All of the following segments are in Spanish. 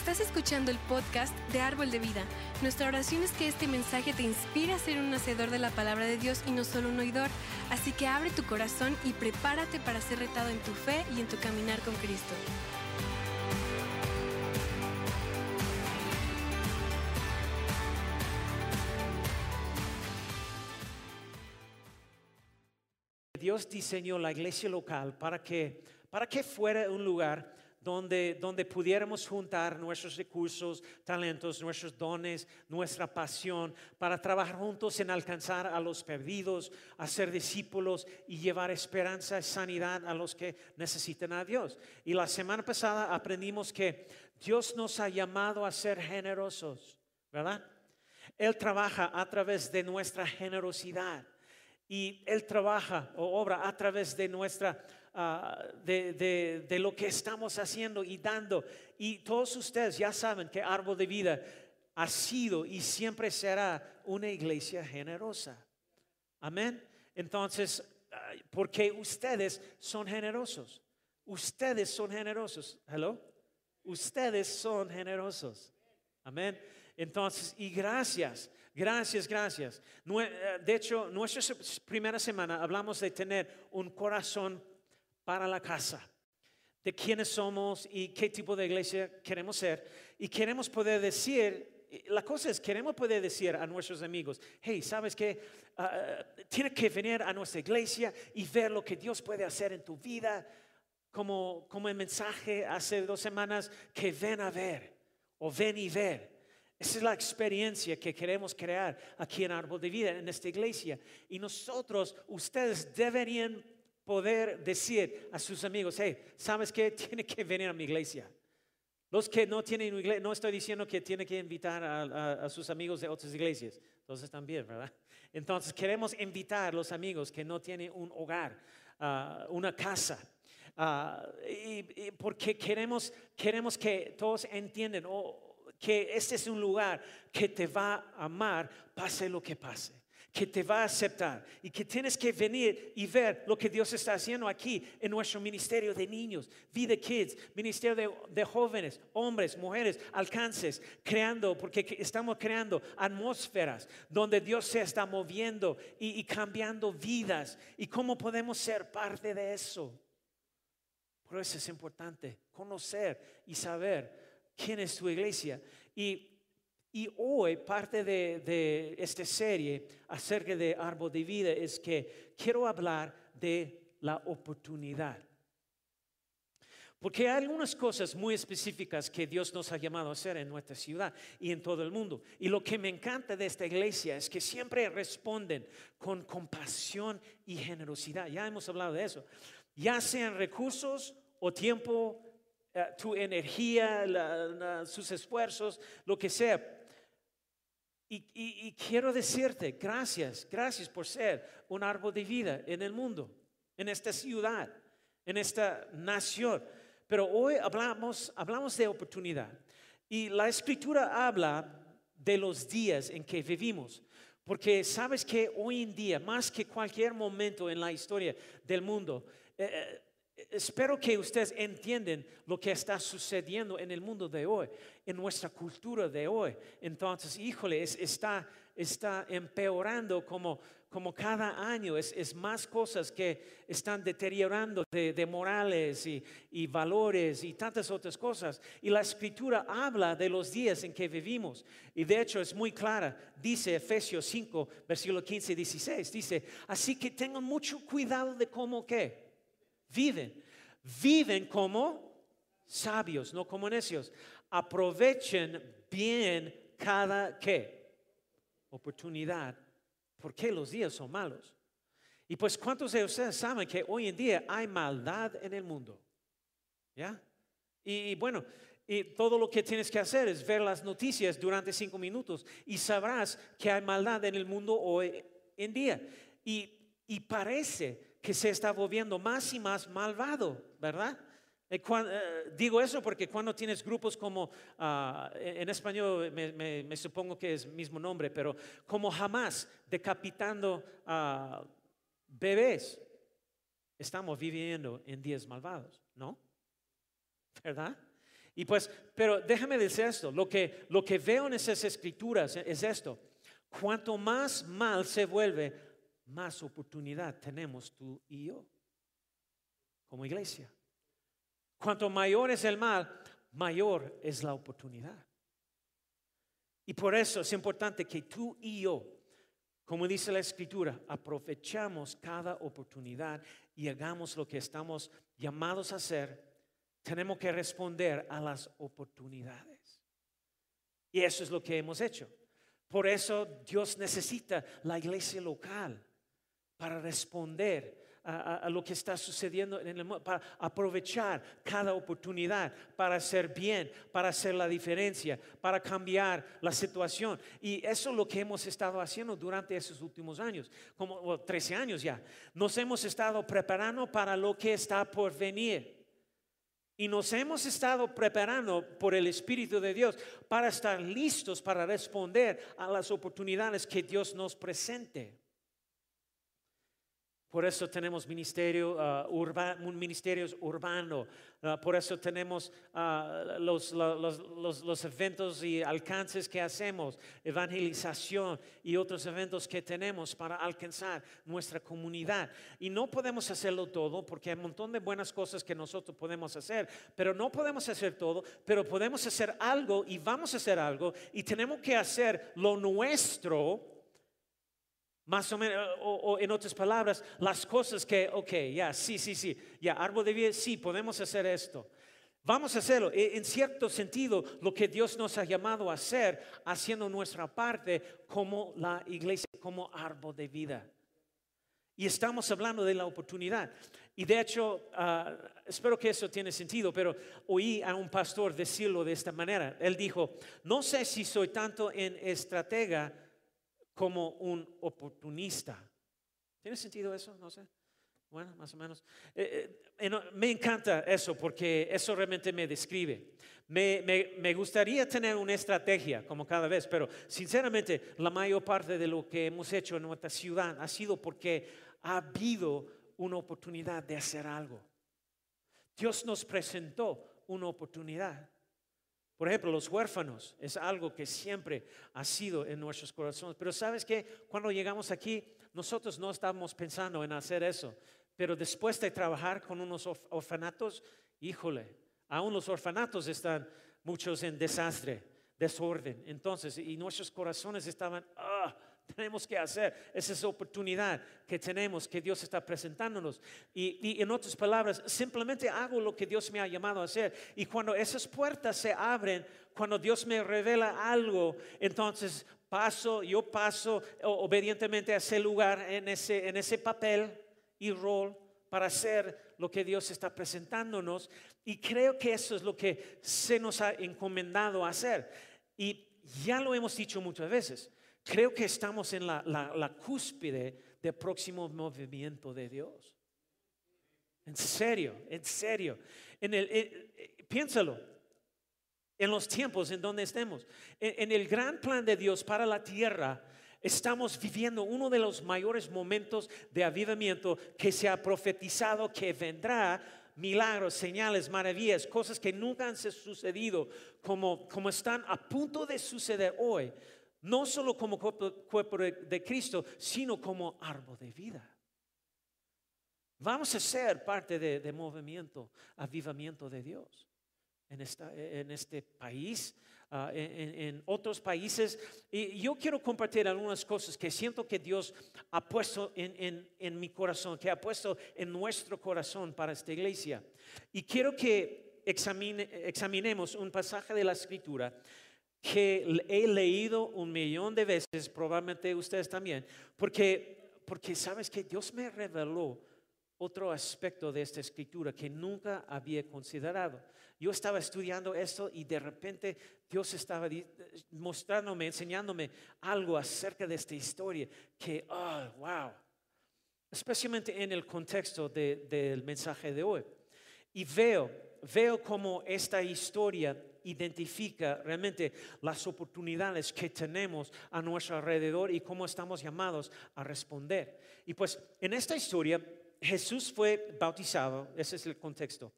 Estás escuchando el podcast de Árbol de Vida. Nuestra oración es que este mensaje te inspire a ser un hacedor de la palabra de Dios y no solo un oidor. Así que abre tu corazón y prepárate para ser retado en tu fe y en tu caminar con Cristo. Dios diseñó la iglesia local para que, para que fuera un lugar donde, donde pudiéramos juntar nuestros recursos, talentos, nuestros dones, nuestra pasión, para trabajar juntos en alcanzar a los perdidos, a ser discípulos y llevar esperanza y sanidad a los que necesitan a Dios. Y la semana pasada aprendimos que Dios nos ha llamado a ser generosos, ¿verdad? Él trabaja a través de nuestra generosidad y Él trabaja o obra a través de nuestra Ah, de, de, lo que estamos haciendo y dando. Y todos ustedes ya saben que Árbol de Vida ha sido y siempre será una iglesia generosa. Amén. Entonces, porque ustedes son generosos. Ustedes son generosos. Hello. Ustedes son generosos. Amén. Entonces, y gracias, gracias, gracias. Eh, de hecho, nuestra primera semana hablamos de tener un corazón para la casa, de quiénes somos y qué tipo de iglesia queremos ser. Y queremos poder decir, la cosa es, queremos poder decir a nuestros amigos, hey, ¿sabes qué? Uh, tienes que venir a nuestra iglesia y ver lo que Dios puede hacer en tu vida, como, como el mensaje hace dos semanas, que ven a ver o ven y ver. Esa es la experiencia que queremos crear aquí en Árbol de Vida, en esta iglesia. Y nosotros, ustedes deberían poder decir a sus amigos, hey, ¿sabes qué? Tiene que venir a mi iglesia. Los que no tienen iglesia, no estoy diciendo que tiene que invitar a, sus amigos de otras iglesias. Entonces también, ¿verdad? Entonces queremos invitar a los amigos que no tienen un hogar, ah, una casa. Ah, porque queremos, queremos que todos entiendan que este es un lugar que te va a amar, pase lo que pase que te va a aceptar y que tienes que venir y ver lo que Dios está haciendo aquí en nuestro ministerio de niños, Vida Kids, ministerio de, jóvenes, hombres, mujeres, alcances, creando, porque estamos creando atmósferas donde Dios se está moviendo y, y cambiando vidas y cómo podemos ser parte de eso. Por eso es importante conocer y saber quién es tu iglesia. Y y hoy parte de, esta serie acerca de árbol de vida es que quiero hablar de la oportunidad. Porque hay algunas cosas muy específicas que Dios nos ha llamado a hacer en nuestra ciudad y en todo el mundo. Y lo que me encanta de esta iglesia es que siempre responden con compasión y generosidad. Ya hemos hablado de eso. Ya sean recursos o tiempo, eh, tu energía, sus esfuerzos, lo que sea y, quiero decirte, gracias, gracias por ser un árbol de vida en el mundo, en esta ciudad, en esta nación. Pero hoy hablamos, hablamos de oportunidad. Y la escritura habla de los días en que vivimos. Porque sabes que hoy en día, más que cualquier momento en la historia del mundo, eh, eh, espero que ustedes entiendan lo que está sucediendo en el mundo de hoy, en nuestra cultura de hoy. Entonces, híjole, está, está empeorando como, como cada año, es, es, más cosas que están deteriorando de, morales y, y, valores y tantas otras cosas. Y la escritura habla de los días en que vivimos. Y de hecho es muy clara. Dice Efesios 5, versículo 15 y 16. Dice, así que tengan mucho cuidado de cómo que viven. Viven como sabios, no como necios. Aprovechen bien cada qué oportunidad, porque los días son malos. Y pues, ¿cuántos de ustedes saben que hoy en día hay maldad en el mundo? ¿Ya? Y, bueno, y todo lo que tienes que hacer es ver las noticias durante cinco minutos y sabrás que hay maldad en el mundo hoy en día. Y, y parece que se está volviendo más y más malvado, ¿verdad? Eh, eh, digo eso porque cuando tienes grupos como, ah, en español me, supongo que es mismo nombre, pero como jamás decapitando bebés, estamos viviendo en días malvados, ¿no? ¿Verdad? Y pues, pero déjame decir esto, lo que, lo que veo en esas escrituras es esto. Cuanto más mal se vuelve, más oportunidad tenemos tú y yo como iglesia. Cuanto mayor es el mal, mayor es la oportunidad. Y por eso es importante que tú y yo, como dice la escritura, aprovechamos cada oportunidad y hagamos lo que estamos llamados a hacer. Tenemos que responder a las oportunidades. Y eso es lo que hemos hecho. Por eso Dios necesita la iglesia local para responder a, lo que está sucediendo en el mundo, para aprovechar cada oportunidad, para hacer bien, para hacer la diferencia, para cambiar la situación. Y eso es lo que hemos estado haciendo durante esos últimos años, como 13 años ya. Nos hemos estado preparando para lo que está por venir. Y nos hemos estado preparando por el Espíritu de Dios para estar listos para responder a las oportunidades que Dios nos presente. Por eso tenemos ministerio, uh, ministerios urbanos. Uh, por eso tenemos los, los, los, eventos y alcances que hacemos, evangelización y otros eventos que tenemos para alcanzar nuestra comunidad. Y no podemos hacerlo todo porque hay un montón de buenas cosas que nosotros podemos hacer, pero no podemos hacer todo, pero podemos hacer algo y vamos a hacer algo y tenemos que hacer lo nuestro más o menos, o, en otras palabras, las cosas que, ok, ya, sí, sí, sí, ya, árbol de vida, sí, podemos hacer esto. Vamos a hacerlo. E, en cierto sentido, lo que Dios nos ha llamado a hacer, haciendo nuestra parte como la iglesia, como árbol de vida. Y estamos hablando de la oportunidad. Y de hecho, ah, espero que eso tiene sentido, pero oí a un pastor decirlo de esta manera. Él dijo, no sé si soy tanto en estratega como un oportunista. ¿Tiene sentido eso? No sé. Bueno, más o menos. Eh, eh, me encanta eso porque eso realmente me describe. Me, me, me, gustaría tener una estrategia como cada vez, pero sinceramente la mayor parte de lo que hemos hecho en nuestra ciudad ha sido porque ha habido una oportunidad de hacer algo. Dios nos presentó una oportunidad. Por ejemplo, los huérfanos es algo que siempre ha sido en nuestros corazones. Pero sabes que cuando llegamos aquí, nosotros no estamos pensando en hacer eso. Pero después de trabajar con unos orfanatos, híjole, aún los orfanatos están muchos en desastre, desorden. Entonces, y nuestros corazones estaban, ah, tenemos que hacer. Esa es oportunidad que tenemos, que Dios está presentándonos. Y, en otras palabras, simplemente hago lo que Dios me ha llamado a hacer. Y cuando esas puertas se abren, cuando Dios me revela algo, entonces paso, yo paso obedientemente a ese lugar, en ese, en ese papel y rol para hacer lo que Dios está presentándonos. Y creo que eso es lo que se nos ha encomendado hacer. Y ya lo hemos dicho muchas veces. Creo que estamos en la, cúspide del próximo movimiento de Dios. En serio, en serio. En el, eh, piénsalo, en los tiempos en donde estemos, en, el gran plan de Dios para la tierra, estamos viviendo uno de los mayores momentos de avivamiento que se ha profetizado que vendrá milagros, señales, maravillas, cosas que nunca han sucedido, como, como están a punto de suceder hoy no solo como cuerpo de Cristo, sino como árbol de vida. Vamos a ser parte de, movimiento, avivamiento de Dios en, en este país, ah, en, otros países. Y yo quiero compartir algunas cosas que siento que Dios ha puesto en, en mi corazón, que ha puesto en nuestro corazón para esta iglesia. Y quiero que examine, examinemos un pasaje de la escritura que he leído un millón de veces, probablemente ustedes también, porque, porque sabes que Dios me reveló otro aspecto de esta escritura que nunca había considerado. Yo estaba estudiando esto y de repente Dios estaba mostrándome, enseñándome algo acerca de esta historia que, oh, wow, especialmente en el contexto del mensaje de hoy. Y veo, veo como esta historia identifica realmente las oportunidades que tenemos a nuestro alrededor y cómo estamos llamados a responder. Y pues en esta historia Jesús fue bautizado, ese es el contexto.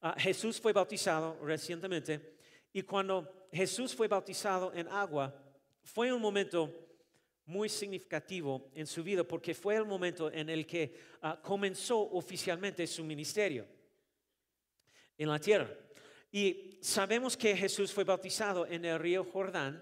ah, Jesús fue bautizado recientemente y cuando Jesús fue bautizado en agua, fue un momento muy significativo en su vida porque fue el momento en el que ah, comenzó oficialmente su ministerio en la tierra. Y sabemos que Jesús fue bautizado en el río Jordán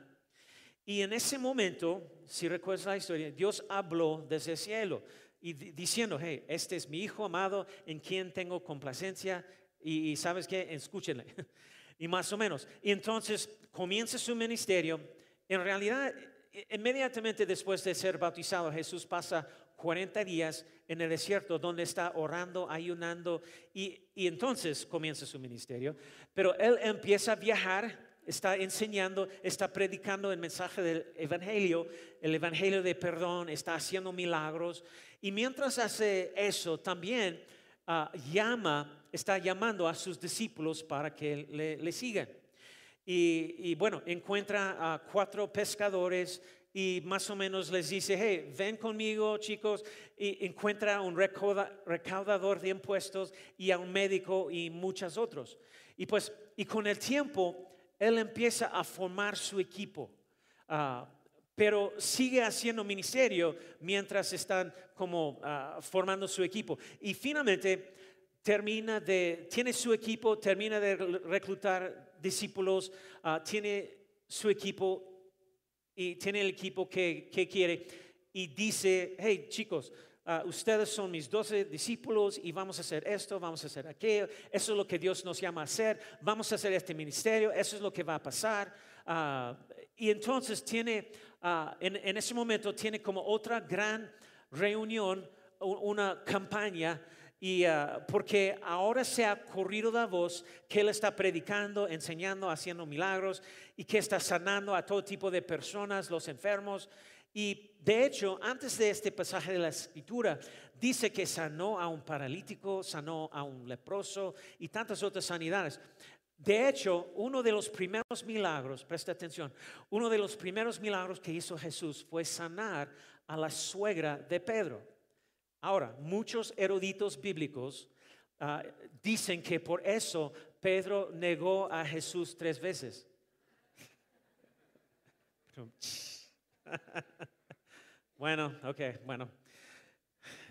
y en ese momento, si recuerdas la historia, Dios habló desde el cielo y diciendo, hey, este es mi hijo amado en quien tengo complacencia y, sabes que, escúchenle. y más o menos. Y entonces comienza su ministerio. En realidad, inmediatamente después de ser bautizado, Jesús pasa 40 días en el desierto donde está orando, ayunando y, y entonces comienza su ministerio. Pero él empieza a viajar está enseñando, está predicando el mensaje del Evangelio, el Evangelio de perdón, está haciendo milagros. Y mientras hace eso, también ah, llama, está llamando a sus discípulos para que le sigan. Y, bueno, encuentra a cuatro pescadores y más o menos les dice, hey, ven conmigo chicos, y encuentra un recaudador de impuestos y a un médico y muchos otros. Y pues, y con el tiempo, él empieza a formar su equipo, ah, pero sigue haciendo ministerio mientras están como ah, formando su equipo. Y finalmente, termina de, tiene su equipo, termina de reclutar discípulos, ah, tiene su equipo y tiene el equipo que, quiere y dice, hey chicos, ah, ustedes son mis doce discípulos y vamos a hacer esto, vamos a hacer aquello, eso es lo que Dios nos llama a hacer, vamos a hacer este ministerio, eso es lo que va a pasar. Ah, y entonces tiene, en, en ese momento tiene como otra gran reunión, una campaña y ah, porque ahora se ha corrido la voz que Él está predicando, enseñando, haciendo milagros y que está sanando a todo tipo de personas, los enfermos. Y de hecho, antes de este pasaje de la escritura, dice que sanó a un paralítico, sanó a un leproso y tantas otras sanidades. De hecho, uno de los primeros milagros, presta atención, uno de los primeros milagros que hizo Jesús fue sanar a la suegra de Pedro. Ahora, muchos eruditos bíblicos ah, dicen que por eso Pedro negó a Jesús tres veces. bueno, ok, bueno.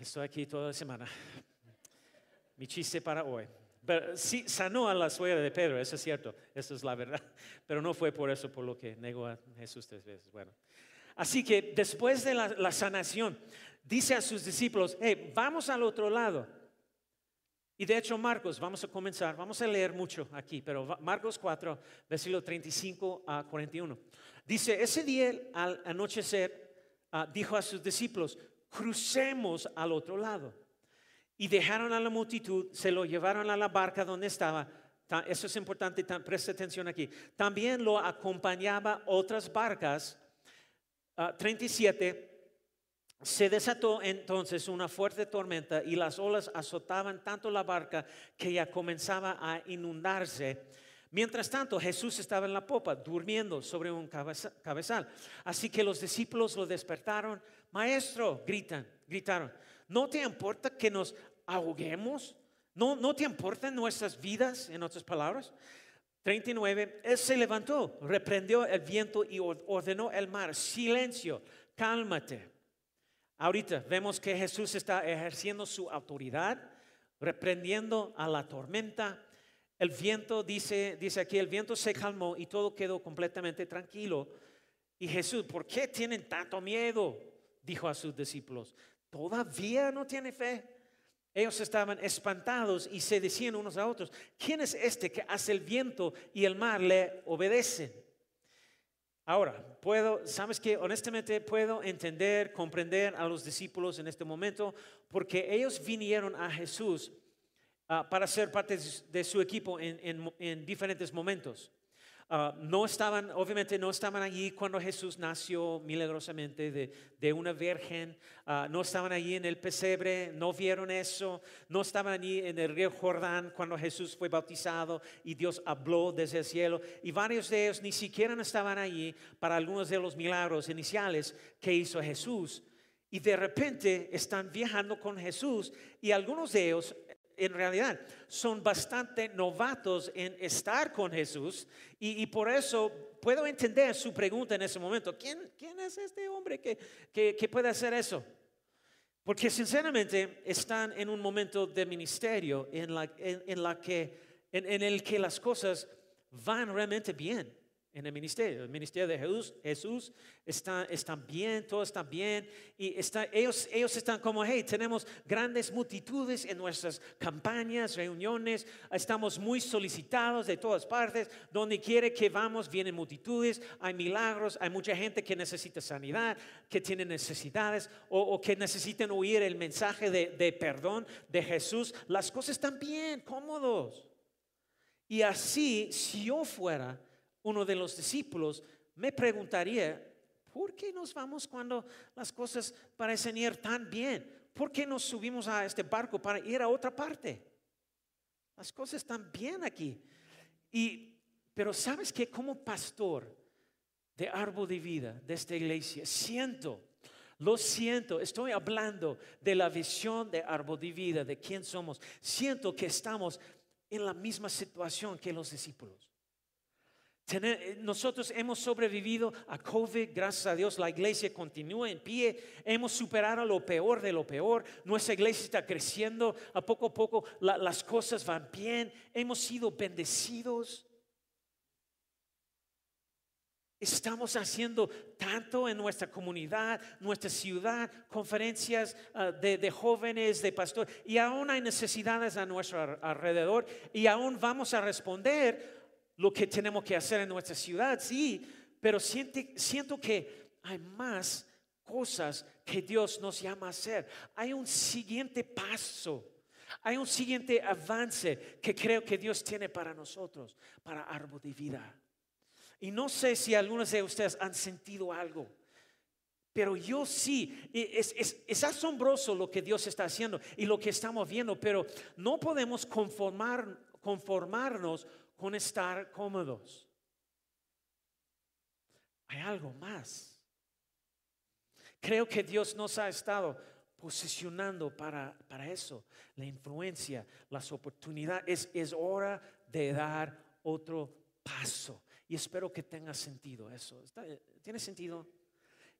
Estoy aquí toda la semana. Mi chiste para hoy. Pero sí, sanó a la suegra de Pedro, eso es cierto, eso es la verdad. Pero no fue por eso por lo que negó a Jesús tres veces. Bueno, así que después de la sanación, dice a sus discípulos, hey, vamos al otro lado. Y de hecho, Marcos, vamos a comenzar, vamos a leer mucho aquí, pero Marcos 4, versículo 35 a 41. Dice, ese día al anochecer, ah, dijo a sus discípulos, crucemos al otro lado. Y dejaron a la multitud, se lo llevaron a la barca donde estaba. Eso es importante, presta atención aquí. También lo acompañaba otras barcas, 37 ah, se desató entonces una fuerte tormenta y las olas azotaban tanto la barca que ya comenzaba a inundarse. Mientras tanto, Jesús estaba en la popa, durmiendo sobre un cabezal. Así que los discípulos lo despertaron. Maestro, gritan, gritaron, ¿no te importa que nos ahoguemos? ¿No, no te importan nuestras vidas, en otras palabras? 39, él se levantó, reprendió el viento y ordenó el mar, silencio, cálmate. Ahorita vemos que Jesús está ejerciendo su autoridad, reprendiendo a la tormenta. El viento, dice, dice aquí, el viento se calmó y todo quedó completamente tranquilo. Y Jesús, ¿por qué tienen tanto miedo? Dijo a sus discípulos, ¿todavía no tiene fe? Ellos estaban espantados y se decían unos a otros, ¿quién es este que hace el viento y el mar le obedecen? Ahora, puedo, sabes que honestamente puedo entender, comprender a los discípulos en este momento, porque ellos vinieron a Jesús ah, para ser parte de su equipo en diferentes momentos. Ah, no estaban, obviamente no estaban allí cuando Jesús nació milagrosamente de, una virgen, ah, no estaban allí en el pesebre, no vieron eso, no estaban allí en el río Jordán cuando Jesús fue bautizado y Dios habló desde el cielo. Y varios de ellos ni siquiera estaban allí para algunos de los milagros iniciales que hizo Jesús. Y de repente están viajando con Jesús y algunos de ellos en realidad son bastante novatos en estar con Jesús y, por eso puedo entender su pregunta en ese momento. ¿Quién, es este hombre que, puede hacer eso? Porque sinceramente están en un momento de ministerio en el que las cosas van realmente bien en el ministerio. El ministerio de Jesús, Jesús está, están bien, todos están bien. Y está, ellos, ellos están como, hey, tenemos grandes multitudes en nuestras campañas, reuniones. Estamos muy solicitados de todas partes. Donde quiere que vamos, vienen multitudes. Hay milagros. Hay mucha gente que necesita sanidad, que tiene necesidades o, o que necesitan oír el mensaje de, de perdón de Jesús. Las cosas están bien, cómodos. Y así, si yo fuera uno de los discípulos, me preguntaría, ¿por qué nos vamos cuando las cosas parecen ir tan bien? ¿Por qué nos subimos a este barco para ir a otra parte? Las cosas están bien aquí. Y, pero sabes que como pastor de árbol de vida de esta iglesia, siento, lo siento, estoy hablando de la visión de árbol de vida, de quién somos. Siento que estamos en la misma situación que los discípulos. Eh, nosotros hemos sobrevivido a COVID, gracias a Dios la iglesia continúa en pie, hemos superado lo peor de lo peor, nuestra iglesia está creciendo, a poco a poco las cosas van bien, hemos sido bendecidos. Estamos haciendo tanto en nuestra comunidad, nuestra ciudad, conferencias ah, de, de, jóvenes, de pastores, y aún hay necesidades a nuestro alrededor, y aún vamos a responder lo que tenemos que hacer en nuestra ciudad, sí, pero siento que hay más cosas que Dios nos llama a hacer. Hay un siguiente paso, hay un siguiente avance que creo que Dios tiene para nosotros, para árbol de vida. Y no sé si algunos de ustedes han sentido algo. Pero yo sí, es, es, asombroso lo que Dios está haciendo y lo que estamos viendo, pero no podemos conformar, conformarnos con estar cómodos. Hay algo más. Creo que Dios nos ha estado posicionando para, para eso, la influencia, las oportunidades. Es, es hora de dar otro paso. Y espero que tenga sentido eso. ¿Tiene sentido?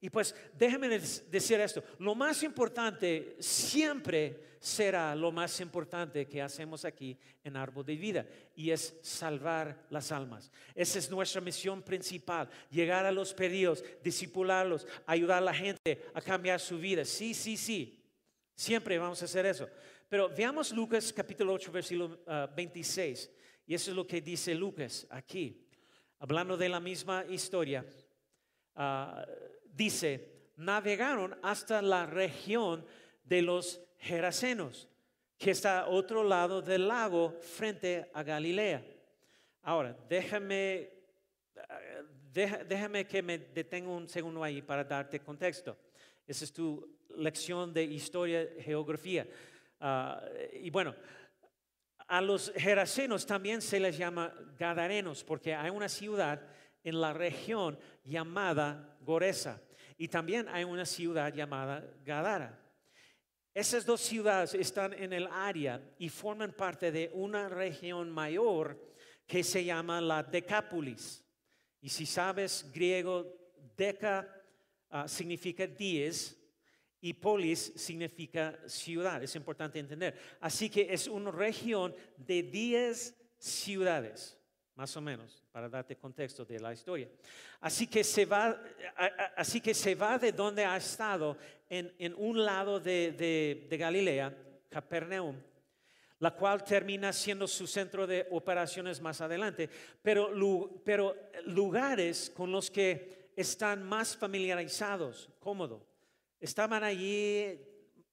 Y pues déjenme decir esto, lo más importante siempre será lo más importante que hacemos aquí en Árbol de Vida y es salvar las almas. Esa es nuestra misión principal, llegar a los perdidos, disipularlos, ayudar a la gente a cambiar su vida. Sí, sí, sí, siempre vamos a hacer eso. Pero veamos Lucas capítulo 8, versículo 26. Ah, y eso es lo que dice Lucas aquí, hablando de la misma historia. Uh, dice, navegaron hasta la región de los Gerasenos, que está a otro lado del lago frente a Galilea. Ahora, déjame, déjame que me detenga un segundo ahí para darte contexto. Esa es tu lección de historia, geografía. Ah, y bueno, a los gerasenos también se les llama gadarenos porque hay una ciudad en la región llamada Goresa y también hay una ciudad llamada Gadara. Esas dos ciudades están en el área y forman parte de una región mayor que se llama la Decápolis. Y si sabes griego, deca ah, significa diez y polis significa ciudad. Es importante entender. Así que es una región de diez ciudades más o menos, para darte contexto de la historia. Así que se va, así que se va de donde ha estado en, un lado de, Galilea, Capernaum, la cual termina siendo su centro de operaciones más adelante, pero, pero lugares con los que están más familiarizados, cómodo. Estaban allí eh,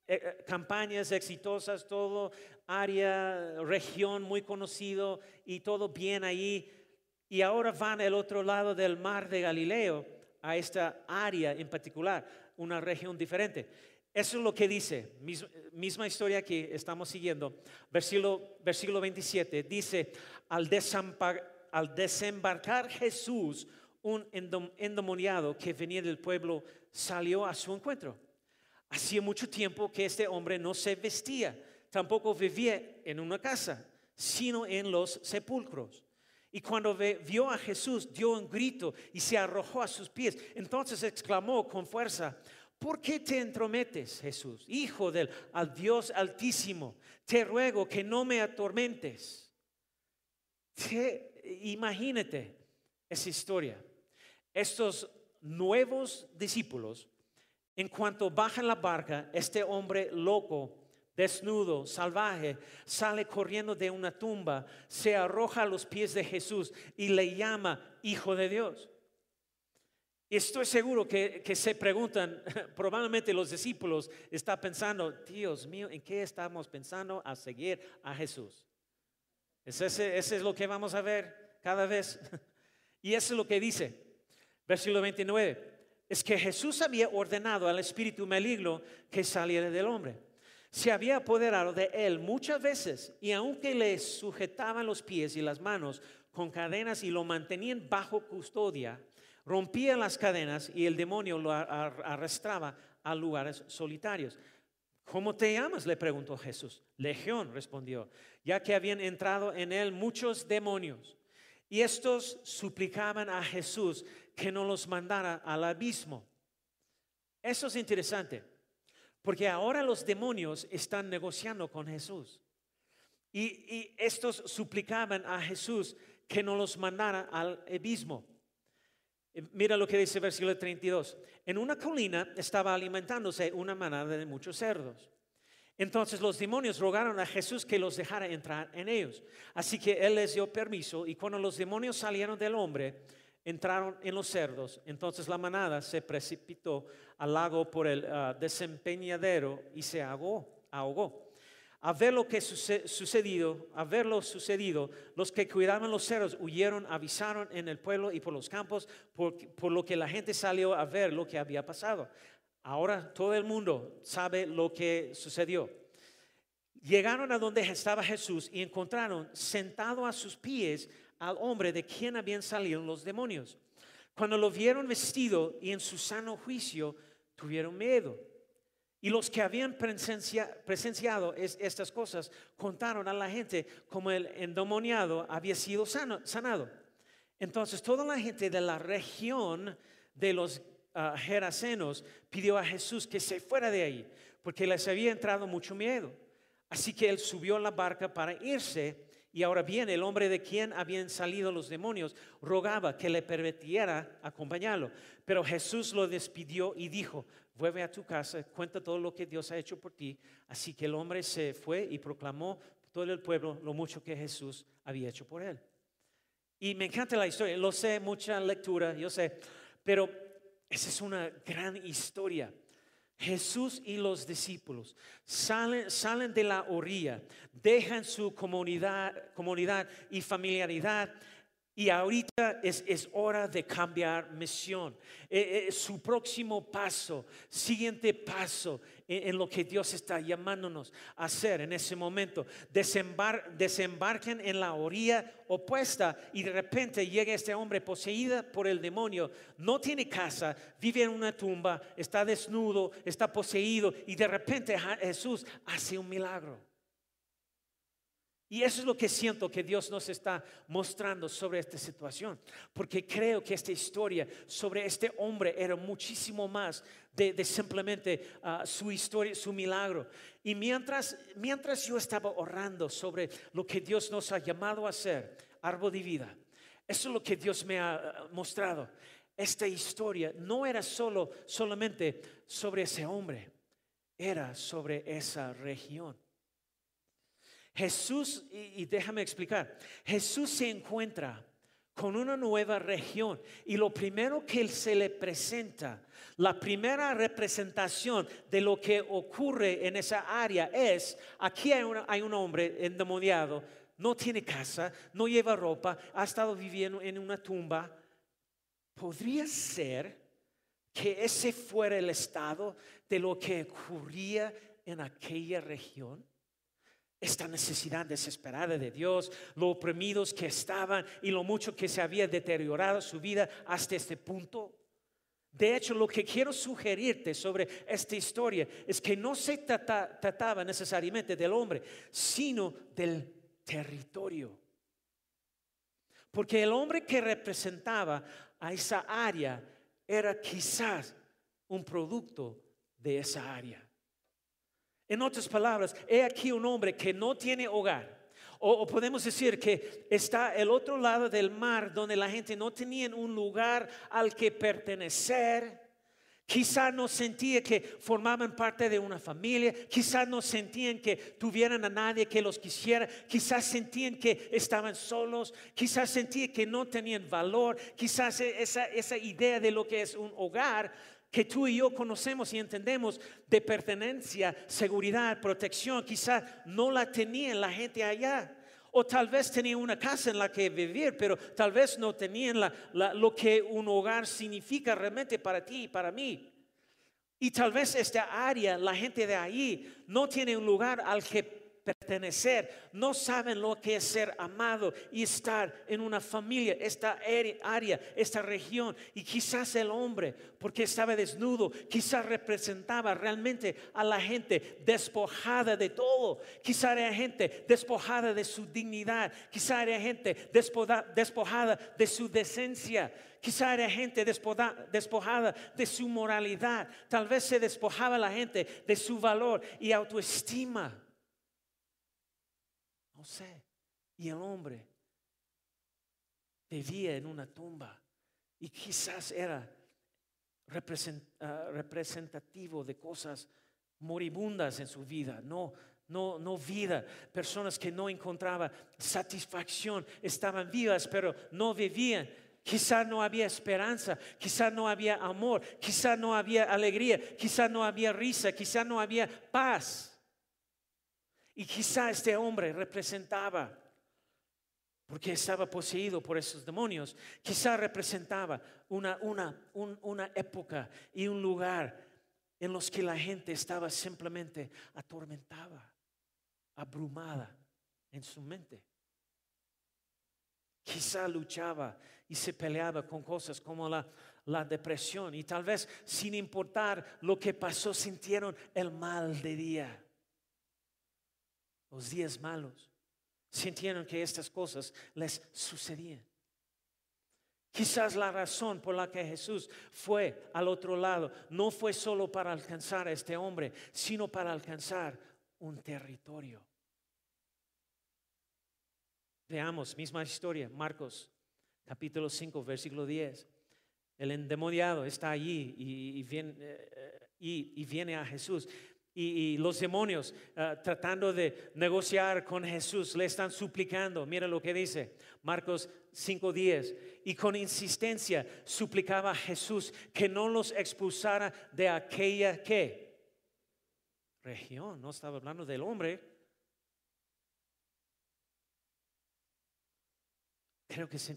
eh, campañas exitosas, todo área, región muy conocido y todo bien ahí. Y ahora van al otro lado del mar de Galileo, a esta área en particular, una región diferente. Eso es lo que dice, misma historia que estamos siguiendo, versículo, versículo 27, dice, al, al desembarcar Jesús, un endemoniado que venía del pueblo salió a su encuentro. Hacía mucho tiempo que este hombre no se vestía tampoco vivía en una casa, sino en los sepulcros. Y cuando vio a Jesús, dio un grito y se arrojó a sus pies. Entonces exclamó con fuerza, ¿por qué te entrometes, Jesús, Hijo del al Dios Altísimo? Te ruego que no me atormentes. imagínate esa historia. Estos nuevos discípulos, en cuanto bajan la barca, este hombre loco desnudo, salvaje, sale corriendo de una tumba, se arroja a los pies de Jesús y le llama Hijo de Dios. Y estoy seguro que, se preguntan, probablemente los discípulos están pensando, Dios mío, ¿en qué estamos pensando a seguir a Jesús? ¿Es ese, ese es lo que vamos a ver cada vez. Y eso es lo que dice, versículo 29, es que Jesús había ordenado al espíritu maligno que saliera del hombre se había apoderado de él muchas veces y aunque le sujetaban los pies y las manos con cadenas y lo mantenían bajo custodia, rompía las cadenas y el demonio lo arrastraba a lugares solitarios. ¿Cómo te llamas? le preguntó Jesús. Legión, respondió, ya que habían entrado en él muchos demonios. Y estos suplicaban a Jesús que no los mandara al abismo. Eso es interesante. Porque ahora los demonios están negociando con Jesús. Y, estos suplicaban a Jesús que no los mandara al abismo. Eh, mira lo que dice versículo 32. En una colina estaba alimentándose una manada de muchos cerdos. Entonces los demonios rogaron a Jesús que los dejara entrar en ellos. Así que él les dio permiso y cuando los demonios salieron del hombre, entraron en los cerdos. Entonces la manada se precipitó al lago por el ah, desempeñadero y se ahogó, ahogó. A ver lo que sucedido, a ver lo sucedido, los que cuidaban los cerdos huyeron, avisaron en el pueblo y por los campos, por, por lo que la gente salió a ver lo que había pasado. Ahora todo el mundo sabe lo que sucedió. Llegaron a donde estaba Jesús y encontraron sentado a sus pies al hombre de quien habían salido los demonios. Cuando lo vieron vestido y en su sano juicio, tuvieron miedo. Y los que habían presenciado estas cosas contaron a la gente como el endemoniado había sido sanado. Entonces toda la gente de la región de los uh, Gerasenos pidió a Jesús que se fuera de ahí, porque les había entrado mucho miedo. Así que él subió a la barca para irse y ahora bien, el hombre de quien habían salido los demonios rogaba que le permitiera acompañarlo. Pero Jesús lo despidió y dijo, vuelve a tu casa, cuenta todo lo que Dios ha hecho por ti. Así que el hombre se fue y proclamó todo el pueblo lo mucho que Jesús había hecho por él. Y me encanta la historia, lo sé, mucha lectura, yo sé, pero esa es una gran historia. Jesús y los discípulos salen, salen de la orilla, dejan su comunidad, comunidad y familiaridad y ahorita es, hora de cambiar misión. Eh, eh, su próximo paso, siguiente paso en, lo que Dios está llamándonos a hacer en ese momento. desembarquen en la orilla opuesta y de repente llega este hombre poseído por el demonio. No tiene casa, vive en una tumba, está desnudo, está poseído y de repente Jesús hace un milagro. Y eso es lo que siento que Dios nos está mostrando sobre esta situación. Porque creo que esta historia sobre este hombre era muchísimo más de, simplemente ah, su historia, su milagro. Y mientras, mientras yo estaba orando sobre lo que Dios nos ha llamado a hacer, árbol de vida, eso es lo que Dios me ha ah, mostrado. Esta historia no era solo, solamente sobre ese hombre, era sobre esa región. Jesús, y, déjame explicar, Jesús se encuentra con una nueva región y lo primero que se le presenta, la primera representación de lo que ocurre en esa área es, aquí hay, hay un hombre endemoniado, no tiene casa, no lleva ropa, ha estado viviendo en una tumba. ¿Podría ser que ese fuera el estado de lo que ocurría en aquella región? Esta necesidad desesperada de Dios, lo oprimidos que estaban y lo mucho que se había deteriorado su vida hasta este punto. De hecho, lo que quiero sugerirte sobre esta historia es que no se trataba necesariamente del hombre, sino del territorio. Porque el hombre que representaba a esa área era quizás un producto de esa área. En otras palabras, he aquí un hombre que no tiene hogar. O, podemos decir que está el otro lado del mar donde la gente no tenía un lugar al que pertenecer. Quizás no sentía que formaban parte de una familia, quizás no sentían que tuvieran a nadie que los quisiera, quizás sentían que estaban solos, quizás sentían que no tenían valor, quizás e, esa idea de lo que es un hogar que tú y yo conocemos y entendemos de pertenencia, seguridad, protección, quizás no la tenían la gente allá. O tal vez tenían una casa en la que vivir, pero tal vez no tenían lo que un hogar significa realmente para ti y para mí. Y tal vez esta área, la gente de ahí, no tiene un lugar al que pertenecer, no saben lo que es ser amado y estar en una familia, esta área, esta región. Y quizás el hombre, porque estaba desnudo, quizás representaba realmente a la gente despojada de todo. Quizás era gente despojada de su dignidad, quizás era gente despojada de su decencia. Quizá era gente despojada de su moralidad. Tal vez se despojaba la gente de su valor y autoestima. No sé. Y el hombre vivía en una tumba y quizás era ah, representativo de cosas moribundas en su vida, no, no, no vida, personas que no encontraban satisfacción, estaban vivas pero no vivían. Quizás no había esperanza, quizás no había amor, quizás no había alegría, quizás no había risa, quizás no había paz. Y quizá este hombre representaba, porque estaba poseído por esos demonios, quizá representaba una, una, una época y un lugar en los que la gente estaba simplemente atormentada, abrumada en su mente. Quizá luchaba y se peleaba con cosas como la, la depresión y tal vez sin importar lo que pasó sintieron el mal de día los días malos, sintieron que estas cosas les sucedían. Quizás la razón por la que Jesús fue al otro lado no fue solo para alcanzar a este hombre, sino para alcanzar un territorio. Veamos, misma historia, Marcos capítulo 5, versículo 10. El endemoniado está allí y, viene, eh, y viene a Jesús y, los demonios ah, tratando de negociar con Jesús le están suplicando. Mira lo que dice Marcos 5:10. Y con insistencia suplicaba a Jesús que no los expulsara de aquella que región. No estaba hablando del hombre, Creo que, es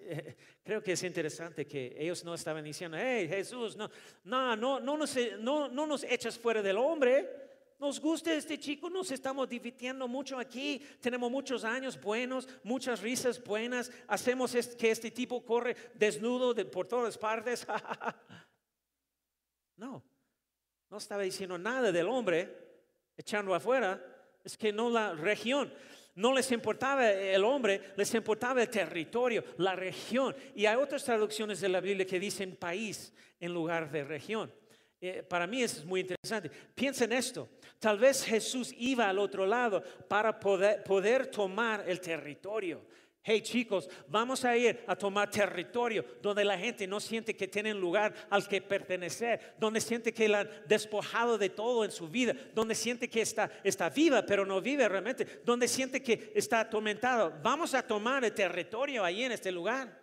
eh, creo que es interesante que ellos no estaban diciendo, hey Jesús, no, no, no, no, nos, no, no nos echas fuera del hombre. Nos gusta este chico, nos estamos divirtiendo mucho aquí, tenemos muchos años buenos, muchas risas buenas, hacemos que este tipo corre desnudo por todas partes. no, no estaba diciendo nada del hombre, echando afuera, es que no la región. No les importaba el hombre, les importaba el territorio, la región. Y hay otras traducciones de la Biblia que dicen país en lugar de región. Eh, para mí eso es muy interesante. Piensa en esto. Tal vez Jesús iba al otro lado para poder, poder tomar el territorio. Hey chicos, vamos a ir a tomar territorio donde la gente no siente que tienen lugar al que pertenecer, donde siente que la han despojado de todo en su vida, donde siente que está, está viva pero no vive realmente, donde siente que está atormentado. Vamos a tomar el territorio ahí en este lugar,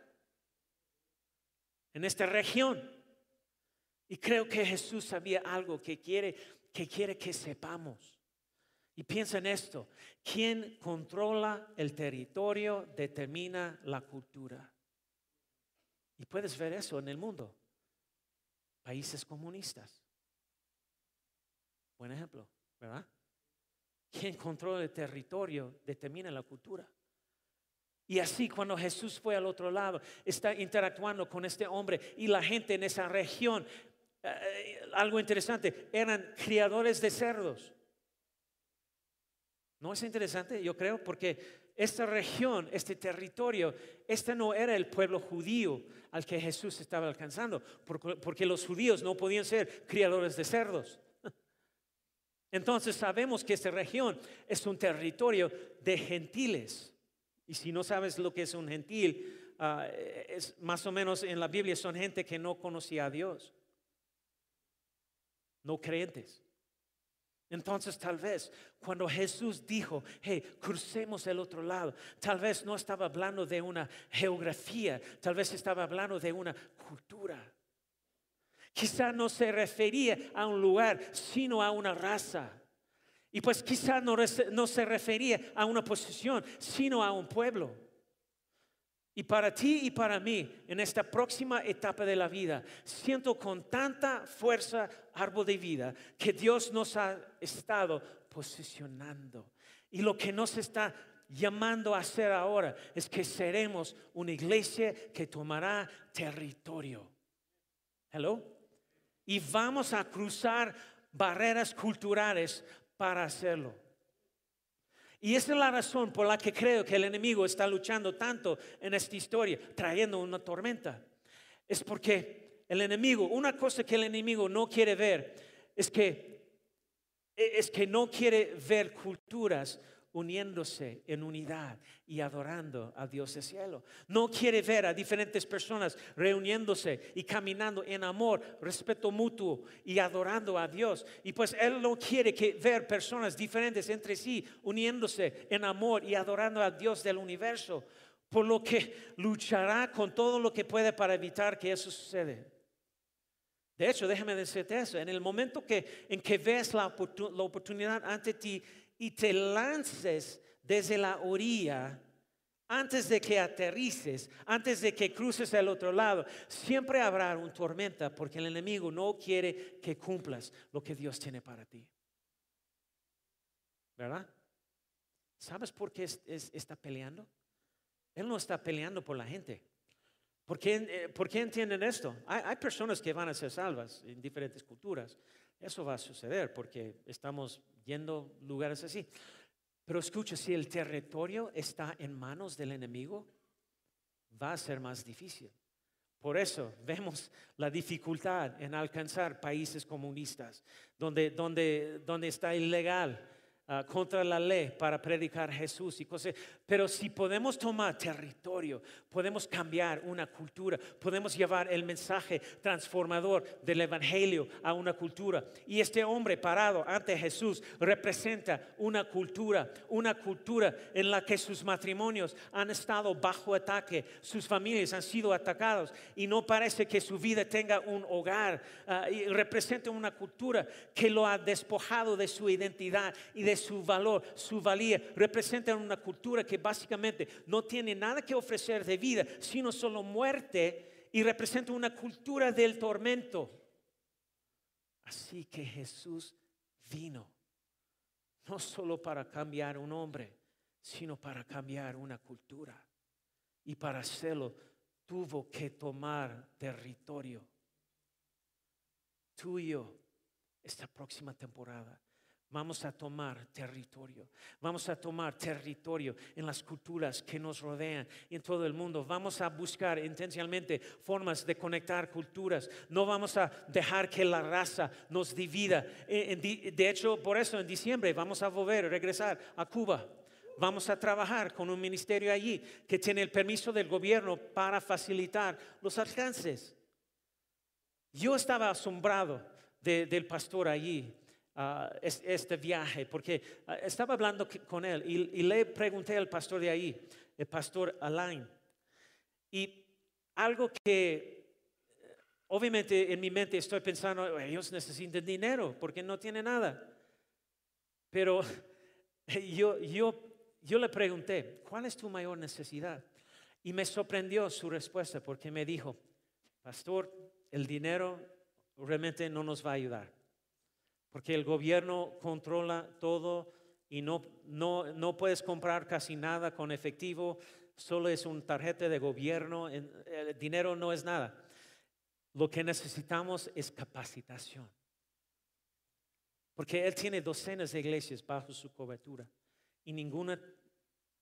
en esta región. Y creo que Jesús sabía algo que quiere que, quiere que sepamos. Y piensa en esto, quien controla el territorio determina la cultura. Y puedes ver eso en el mundo. Países comunistas. Buen ejemplo, ¿verdad? Quien controla el territorio determina la cultura. Y así cuando Jesús fue al otro lado, está interactuando con este hombre y la gente en esa región, eh, algo interesante, eran criadores de cerdos. ¿No es interesante? Yo creo, porque esta región, este territorio, este no era el pueblo judío al que Jesús estaba alcanzando, porque los judíos no podían ser criadores de cerdos. Entonces sabemos que esta región es un territorio de gentiles. Y si no sabes lo que es un gentil, ah, es más o menos en la Biblia son gente que no conocía a Dios, no creyentes. Entonces tal vez cuando Jesús dijo, hey, crucemos el otro lado, tal vez no estaba hablando de una geografía, tal vez estaba hablando de una cultura. Quizá no se refería a un lugar, sino a una raza. Y pues quizá no, no se refería a una posición, sino a un pueblo. Y para ti y para mí, en esta próxima etapa de la vida, siento con tanta fuerza, árbol de vida, que Dios nos ha estado posicionando. Y lo que nos está llamando a hacer ahora es que seremos una iglesia que tomará territorio. Hello. Y vamos a cruzar barreras culturales para hacerlo. Y esa es la razón por la que creo que el enemigo está luchando tanto en esta historia, trayendo una tormenta. Es porque el enemigo, una cosa que el enemigo no quiere ver, es que, es que no quiere ver culturas uniéndose en unidad y adorando a Dios del cielo. No quiere ver a diferentes personas reuniéndose y caminando en amor, respeto mutuo y adorando a Dios. Y pues Él no quiere que ver personas diferentes entre sí uniéndose en amor y adorando a Dios del universo. Por lo que luchará con todo lo que puede para evitar que eso suceda. De hecho, déjame decirte eso, en el momento que, en que ves la, la oportunidad ante ti y te lances desde la orilla antes de que aterrices, antes de que cruces al otro lado, siempre habrá una tormenta porque el enemigo no quiere que cumplas lo que Dios tiene para ti. ¿Verdad? ¿Sabes por qué está peleando? Él no está peleando por la gente. ¿Por qué, eh, entienden esto? Hay, personas que van a ser salvas en diferentes culturas. Eso va a suceder porque estamos yendo lugares así. Pero escucha, si el territorio está en manos del enemigo, va a ser más difícil. Por eso vemos la dificultad en alcanzar países comunistas, donde, donde, donde está ilegal Ah, contra la ley para predicar Jesús y cosas. Pero si podemos tomar territorio, podemos cambiar una cultura, podemos llevar el mensaje transformador del Evangelio a una cultura. Y este hombre parado ante Jesús representa una cultura, una cultura en la que sus matrimonios han estado bajo ataque, sus familias han sido atacados y no parece que su vida tenga un hogar. Ah, y representa una cultura que lo ha despojado de su identidad y de su valor, su valía, representan una cultura que básicamente no tiene nada que ofrecer de vida, sino solo muerte y representa una cultura del tormento. Así que Jesús vino, no solo para cambiar un hombre, sino para cambiar una cultura. Y para hacerlo tuvo que tomar territorio. tuyo esta próxima temporada Vamos a tomar territorio. Vamos a tomar territorio en las culturas que nos rodean y en todo el mundo. Vamos a buscar intencionalmente formas de conectar culturas. No vamos a dejar que la raza nos divida. De hecho, por eso en diciembre vamos a volver, regresar a Cuba. Vamos a trabajar con un ministerio allí que tiene el permiso del gobierno para facilitar los alcances. Yo estaba asombrado del pastor allí este viaje, porque ah, estaba hablando con él y, le pregunté al pastor de ahí, el pastor Alain, y algo que obviamente en mi mente estoy pensando, ellos necesitan dinero porque no tienen nada. Pero yo, yo, yo le pregunté, ¿cuál es tu mayor necesidad? Y me sorprendió su respuesta porque me dijo, pastor, el dinero realmente no nos va a ayudar porque el gobierno controla todo y no, no, no puedes comprar casi nada con efectivo. solo es un tarjeta de gobierno, el dinero no es nada. Lo que necesitamos es capacitación. Porque Él tiene docenas de iglesias bajo su cobertura y ninguna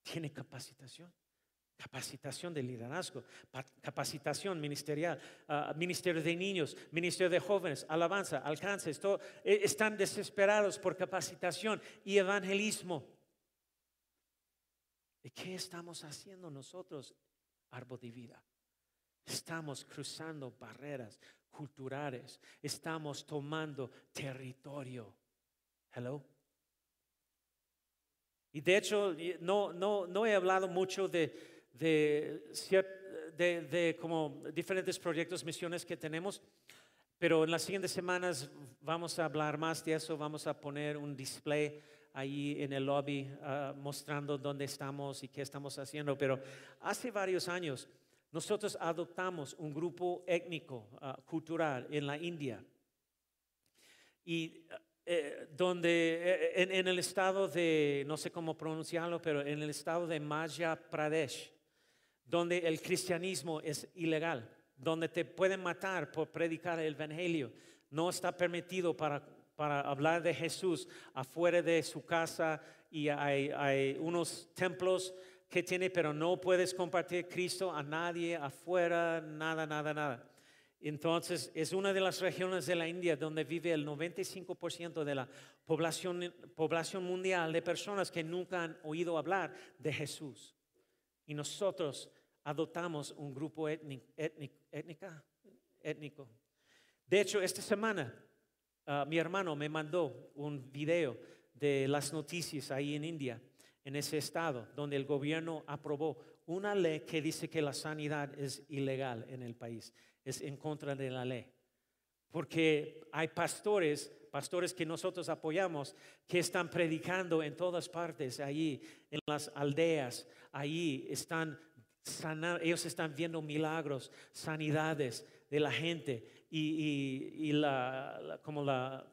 tiene capacitación. Capacitación de liderazgo, capacitación ministerial, uh, ministerio de niños, ministerio de jóvenes, alabanza, alcances, eh, están desesperados por capacitación y evangelismo. ¿Y qué estamos haciendo nosotros, árbol de vida? Estamos cruzando barreras culturales, estamos tomando territorio. Hello. Y de hecho, no, no, no he hablado mucho de, de, de, de, como diferentes proyectos, misiones que tenemos, pero en las siguientes semanas vamos a hablar más de eso, vamos a poner un display ahí en el lobby ah, mostrando dónde estamos y qué estamos haciendo, pero hace varios años nosotros adoptamos un grupo étnico, ah, cultural en la India. Y eh, donde eh, en, el estado de, no sé cómo pronunciarlo, pero en el estado de Madhya Pradesh, donde el cristianismo es ilegal, donde te pueden matar por predicar el evangelio. No está permitido para, para hablar de Jesús afuera de su casa y hay, unos templos que tiene, pero no puedes compartir Cristo a nadie afuera, nada, nada, nada. Entonces, es una de las regiones de la India donde vive el 95% de la población, población mundial de personas que nunca han oído hablar de Jesús. Y nosotros adoptamos un grupo étnico. étnico. De hecho, esta semana ah, mi hermano me mandó un video de las noticias ahí en India en ese estado donde el gobierno aprobó una ley que dice que la sanidad es ilegal en el país, es en contra de la ley. Porque hay pastores, pastores que nosotros apoyamos, que están predicando en todas partes, allí en las aldeas, allí están sanando, ellos están viendo milagros, sanidades de la gente y, la, como la,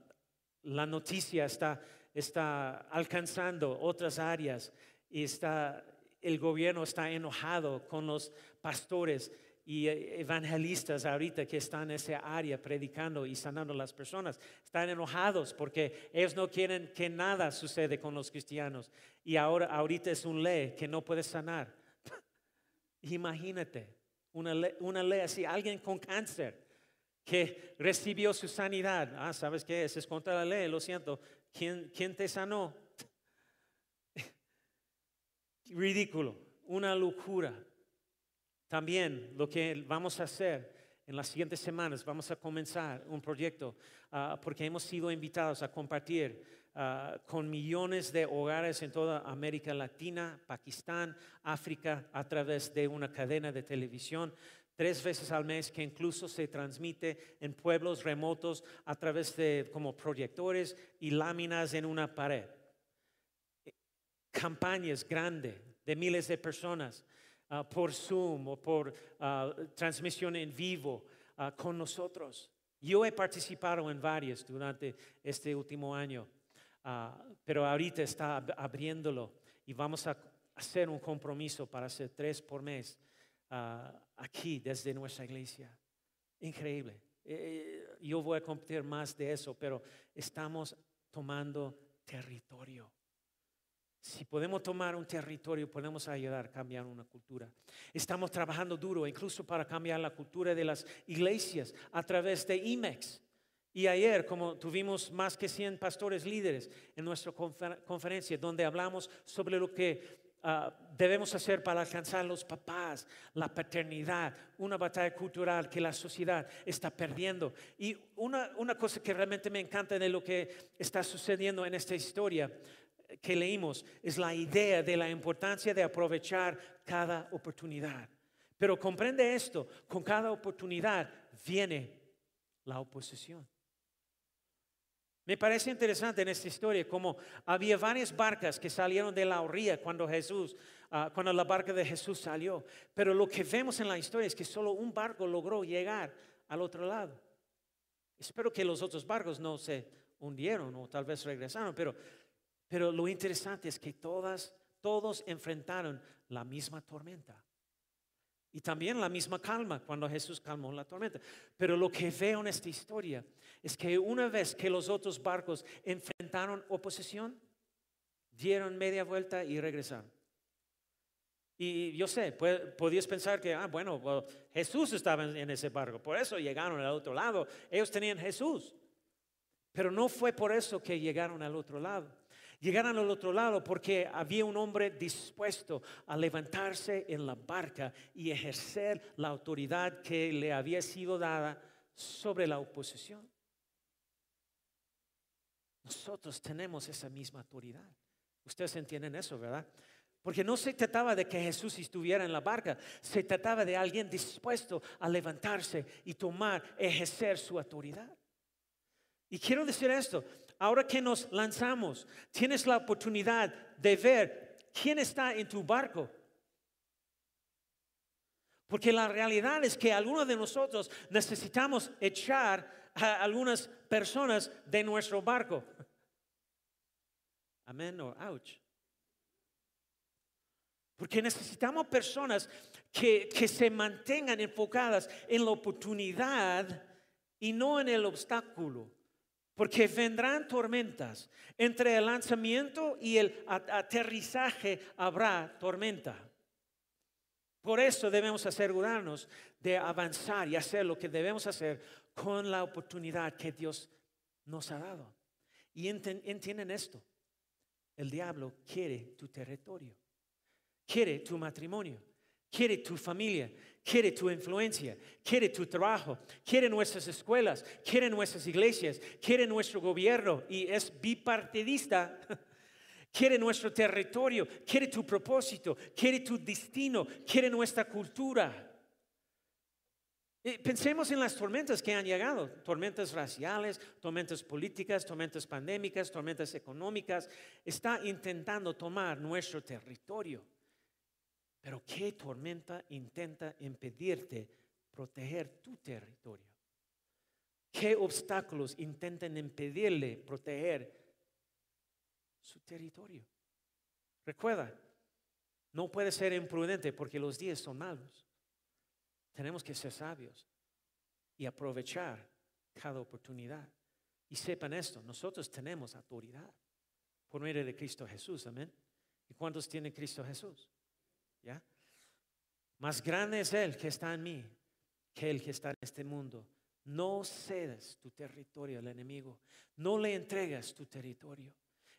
la noticia está está alcanzando otras áreas y está, el gobierno está enojado con los pastores y evangelistas ahorita que están en esa área predicando y sanando a las personas. Están enojados porque ellos no quieren que nada sucede con los cristianos. Y ahora ahorita es una ley que no puede sanar. Imagínate, una ley, así, alguien con cáncer que recibió su sanidad. Ah, ¿sabes qué? Es contra la ley, lo siento. ¿Quién, quién te sanó? Ridículo, una locura. También lo que vamos a hacer en las siguientes semanas, vamos a comenzar un proyecto ah, porque hemos sido invitados a compartir ah, con millones de hogares en toda América Latina, Pakistán, África, a través de una cadena de televisión tres veces al mes que incluso se transmite en pueblos remotos a través de como proyectores y láminas en una pared. Campañas grandes de miles de personas ah, por Zoom o por ah, transmisión en vivo ah, con nosotros. Yo he participado en varias durante este último año, pero ahorita está abriéndolo y vamos a hacer un compromiso para hacer tres por mes aquí desde nuestra iglesia. Increíble. Eh, yo voy a compartir más de eso, pero estamos tomando territorio. Si podemos tomar un territorio, podemos ayudar a cambiar una cultura. Estamos trabajando duro incluso para cambiar la cultura de las iglesias a través de IMEX. Y ayer, como tuvimos más que 100 pastores líderes en nuestra conferencia, donde hablamos sobre lo que Ah, debemos hacer para alcanzar los papás, la paternidad, una batalla cultural que la sociedad está perdiendo. Y una, una cosa que realmente me encanta de lo que está sucediendo en esta historia que leímos es la idea de la importancia de aprovechar cada oportunidad. Pero comprende esto, con cada oportunidad viene la oposición. Me parece interesante en esta historia como había varias barcas que salieron de la orilla cuando Jesús, ah, cuando la barca de Jesús salió. Pero lo que vemos en la historia es que solo un barco logró llegar al otro lado. Espero que los otros barcos no se hundieron o tal vez regresaron, pero, pero lo interesante es que todas, todos enfrentaron la misma tormenta. Y también la misma calma cuando Jesús calmó la tormenta. Pero lo que veo en esta historia es que una vez que los otros barcos enfrentaron oposición, dieron media vuelta y regresaron. Y yo sé, podías pensar que, ah, bueno, Jesús estaba en ese barco, por eso llegaron al otro lado. Ellos tenían Jesús. Pero no fue por eso que llegaron al otro lado. Llegaron al otro lado porque había un hombre dispuesto a levantarse en la barca y ejercer la autoridad que le había sido dada sobre la oposición. Nosotros tenemos esa misma autoridad. Ustedes entienden eso, ¿verdad? Porque no se trataba de que Jesús estuviera en la barca, se trataba de alguien dispuesto a levantarse y tomar, ejercer su autoridad. Y quiero decir esto, ahora que nos lanzamos, tienes la oportunidad de ver quién está en tu barco. Porque la realidad es que algunos de nosotros necesitamos echar a algunas personas de nuestro barco. Amén o ouch. Porque necesitamos personas que, que se mantengan enfocadas en la oportunidad y no en el obstáculo. Porque vendrán tormentas. Entre el lanzamiento y el aterrizaje habrá tormenta. Por eso debemos asegurarnos de avanzar y hacer lo que debemos hacer con la oportunidad que Dios nos ha dado. Y entienden esto. El diablo quiere tu territorio. Quiere tu matrimonio. Quiere tu familia quiere tu influencia, quiere tu trabajo, quiere nuestras escuelas, quiere nuestras iglesias, quiere nuestro gobierno y es bipartidista. Quiere nuestro territorio, quiere tu propósito, quiere tu destino, quiere nuestra cultura. Pensemos en las tormentas que han llegado, tormentas raciales, tormentas políticas, tormentas pandémicas, tormentas económicas. Está intentando tomar nuestro territorio. Pero ¿qué tormenta intenta impedirte proteger tu territorio? ¿Qué obstáculos intentan impedirle proteger su territorio? Recuerda, no puede ser imprudente porque los días son malos. Tenemos que ser sabios y aprovechar cada oportunidad. Y sepan esto, nosotros tenemos autoridad por medio de Cristo Jesús, amén. ¿Y cuántos tiene Cristo Jesús? Más grande es Él que está en mí que el que está en este mundo. No cedas tu territorio al enemigo. No le entregas tu territorio.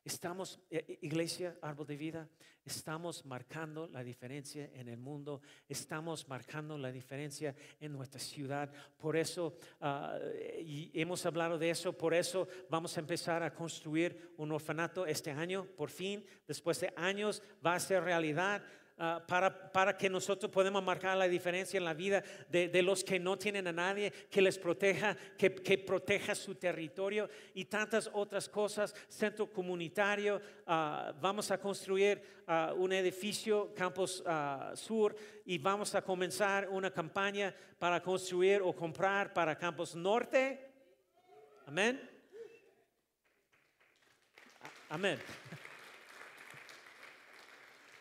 Estamos, eh, eh, iglesia, árbol de vida, estamos marcando la diferencia en el mundo, estamos marcando la diferencia en nuestra ciudad. Por eso, ah, y hemos hablado de eso, por eso vamos a empezar a construir un orfanato este año, por fin, después de años va a ser realidad. Ah, para, para, que nosotros podamos marcar la diferencia en la vida de, de los que no tienen a nadie que les proteja, que, que, proteja su territorio y tantas otras cosas, centro comunitario, ah, vamos a construir ah, un edificio, Campos Sur, y vamos a comenzar una campaña para construir o comprar para Campos Norte. Amén. Amén.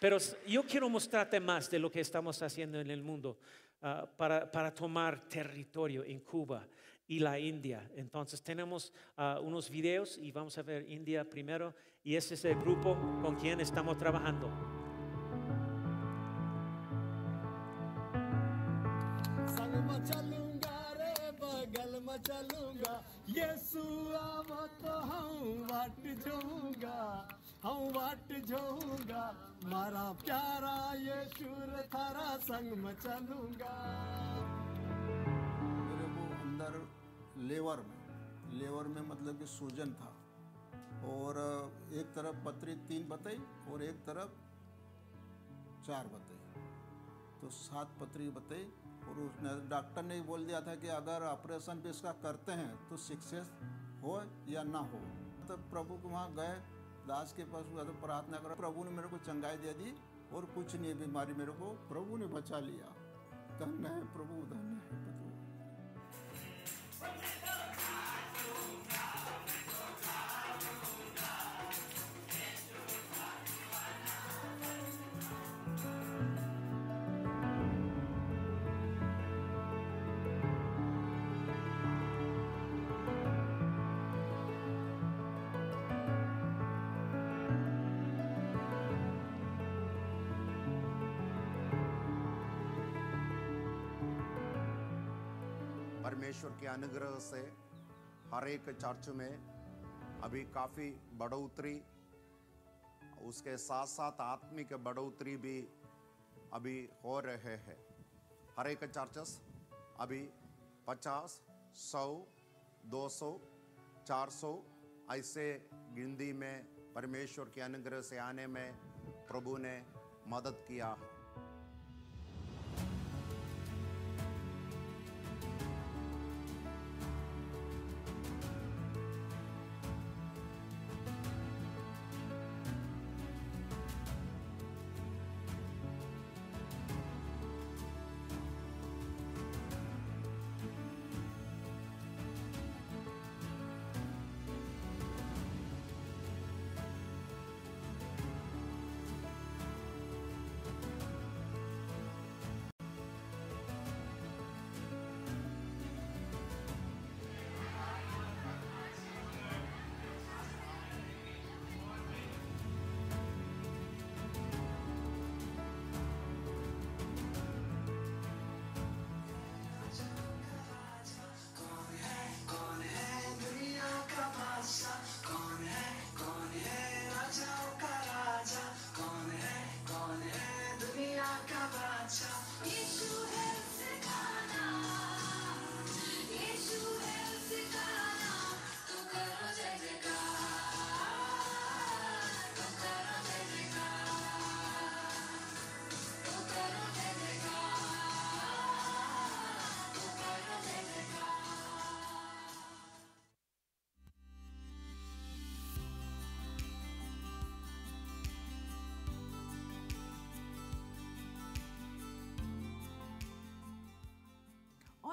Pero yo quiero mostrarte más de lo que estamos haciendo en el mundo ah, para, para, tomar territorio en Cuba y la India. Entonces tenemos ah, unos videos y vamos a ver India primero y ese es el grupo con quien estamos trabajando. हूँ बाट जाऊँगा। मारा प्यारा ये शूर, थारा संग में चलूँगा। मेरे को अंदर लेवर में लेवर में मतलब कि सूजन था। और एक तरफ़ पत्री तीन बताई और एक तरफ़ चार बताई। तो सात पत्री बताई और उसने डॉक्टर ने बोल दिया था कि अगर ऑपरेशन भी इसका करते हैं तो सक्सेस हो या ना हो। तो प्रभु को वहाँ गए दास के पास हुआ तो प्रार्थना करा, प्रभु ने मेरे को चंगाई दे दी और कुछ नहीं, बीमारी मेरे को प्रभु ने बचा लिया। धन्य है प्रभु, धन्य है प्रभु। परमेश्वर के अनुग्रह से हर एक चर्च में अभी काफ़ी बढ़ोतरी, उसके साथ साथ आत्मिक बढ़ोतरी भी अभी हो रहे हैं। हर एक चर्चस अभी पचास, सौ, दो सौ, चार सौ ऐसे गिनती में परमेश्वर के अनुग्रह से आने में प्रभु ने मदद किया है।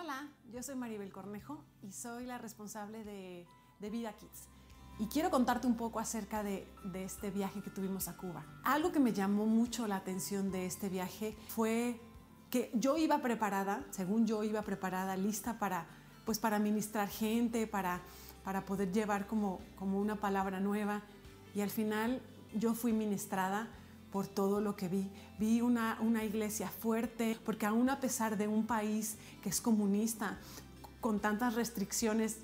Hola, yo soy Maribel Cornejo y soy la responsable de, de Vida Kids. Y quiero contarte un poco acerca de, de, este viaje que tuvimos a Cuba. Algo que me llamó mucho la atención de este viaje fue que yo iba preparada, según yo iba preparada, lista para, pues para ministrar gente, para, para poder llevar como, como una palabra nueva. Y al final yo fui ministrada por todo lo que vi. Vi una, una iglesia fuerte, porque aún a pesar de un país que es comunista, con tantas restricciones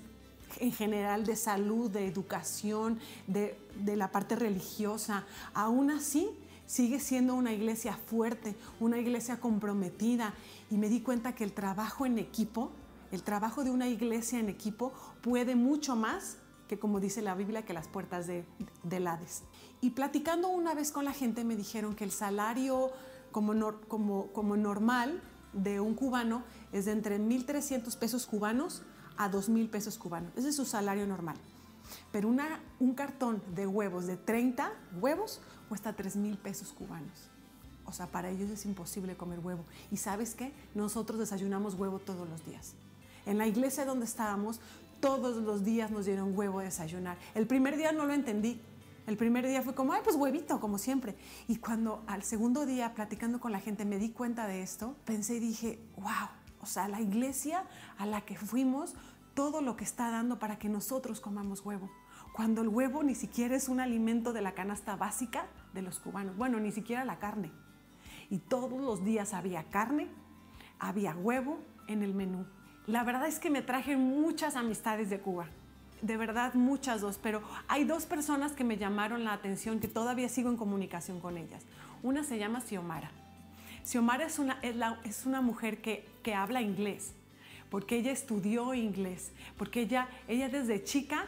en general de salud, de educación, de, de la parte religiosa, aún así sigue siendo una iglesia fuerte, una iglesia comprometida. Y me di cuenta que el trabajo en equipo, el trabajo de una iglesia en equipo puede mucho más que como dice la Biblia, que las puertas de, del Hades. Y platicando una vez con la gente me dijeron que el salario como, nor, como, como normal de un cubano es de entre 1.300 pesos cubanos a 2.000 pesos cubanos. Ese es su salario normal. Pero un cartón de huevos de 30 huevos cuesta 3.000 pesos cubanos. O sea, para ellos es imposible comer huevo. Y sabes qué? Nosotros desayunamos huevo todos los días. En la iglesia donde estábamos, todos los días nos dieron huevo a desayunar. El primer día no lo entendí. El primer día fue como, ay, pues huevito, como siempre. Y cuando al segundo día, platicando con la gente, me di cuenta de esto, pensé y dije, wow, o sea, la iglesia a la que fuimos, todo lo que está dando para que nosotros comamos huevo. Cuando el huevo ni siquiera es un alimento de la canasta básica de los cubanos. Bueno, ni siquiera la carne. Y todos los días había carne, había huevo en el menú. La verdad es que me traje muchas amistades de Cuba, de verdad muchas dos, pero hay dos personas que me llamaron la atención, que todavía sigo en comunicación con ellas. Una se llama Xiomara. Xiomara es una, es la, es una mujer que, que habla inglés, porque ella estudió inglés, porque ella, ella desde chica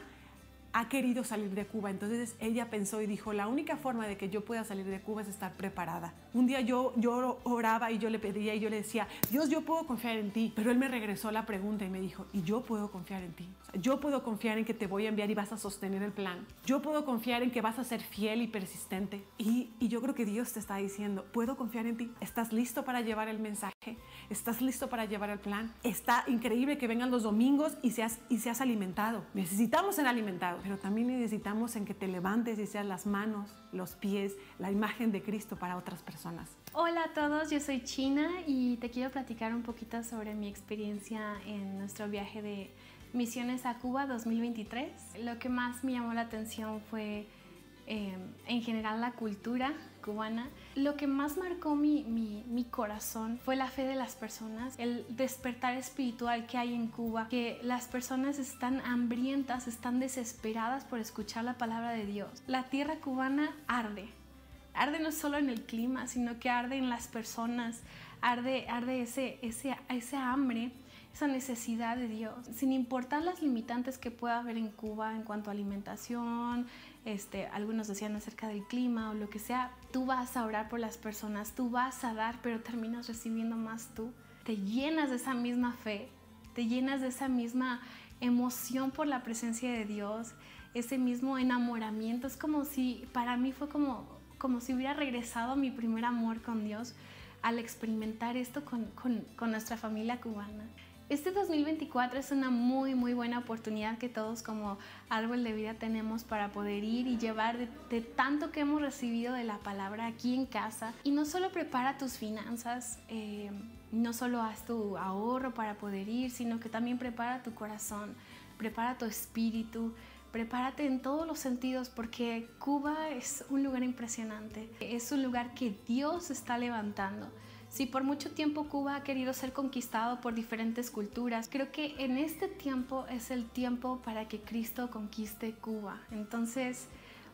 ha querido salir de Cuba. Entonces ella pensó y dijo, la única forma de que yo pueda salir de Cuba es estar preparada. Un día yo, yo oraba y yo le pedía y yo le decía, Dios, yo puedo confiar en ti. Pero él me regresó la pregunta y me dijo, ¿y yo puedo confiar en ti? Yo puedo confiar en que te voy a enviar y vas a sostener el plan. Yo puedo confiar en que vas a ser fiel y persistente. Y, y yo creo que Dios te está diciendo, puedo confiar en ti. ¿Estás listo para llevar el mensaje? ¿Estás listo para llevar el plan? Está increíble que vengan los domingos y seas, y seas alimentado. Necesitamos ser alimentados pero también necesitamos en que te levantes y seas las manos, los pies, la imagen de Cristo para otras personas. Hola a todos, yo soy China y te quiero platicar un poquito sobre mi experiencia en nuestro viaje de Misiones a Cuba 2023. Lo que más me llamó la atención fue eh, en general la cultura cubana, lo que más marcó mi, mi, mi, corazón fue la fe de las personas, el despertar espiritual que hay en Cuba, que las personas están hambrientas, están desesperadas por escuchar la palabra de Dios. La tierra cubana arde, arde no solo en el clima, sino que arde en las personas, arde, arde ese, ese, ese hambre esa necesidad de Dios, sin importar las limitantes que pueda haber en Cuba en cuanto a alimentación, este, algunos decían acerca del clima o lo que sea, tú vas a orar por las personas, tú vas a dar, pero terminas recibiendo más tú. Te llenas de esa misma fe, te llenas de esa misma emoción por la presencia de Dios, ese mismo enamoramiento. Es como si, para mí fue como, como si hubiera regresado a mi primer amor con Dios al experimentar esto con, con, con nuestra familia cubana. Este 2024 es una muy, muy buena oportunidad que todos como árbol de vida tenemos para poder ir y llevar de, tanto que hemos recibido de la palabra aquí en casa. Y no solo prepara tus finanzas, eh, no solo haz tu ahorro para poder ir, sino que también prepara tu corazón, prepara tu espíritu, prepárate en todos los sentidos porque Cuba es un lugar impresionante, es un lugar que Dios está levantando. Si por mucho tiempo Cuba ha querido ser conquistado por diferentes culturas, creo que en este tiempo es el tiempo para que Cristo conquiste Cuba. Entonces,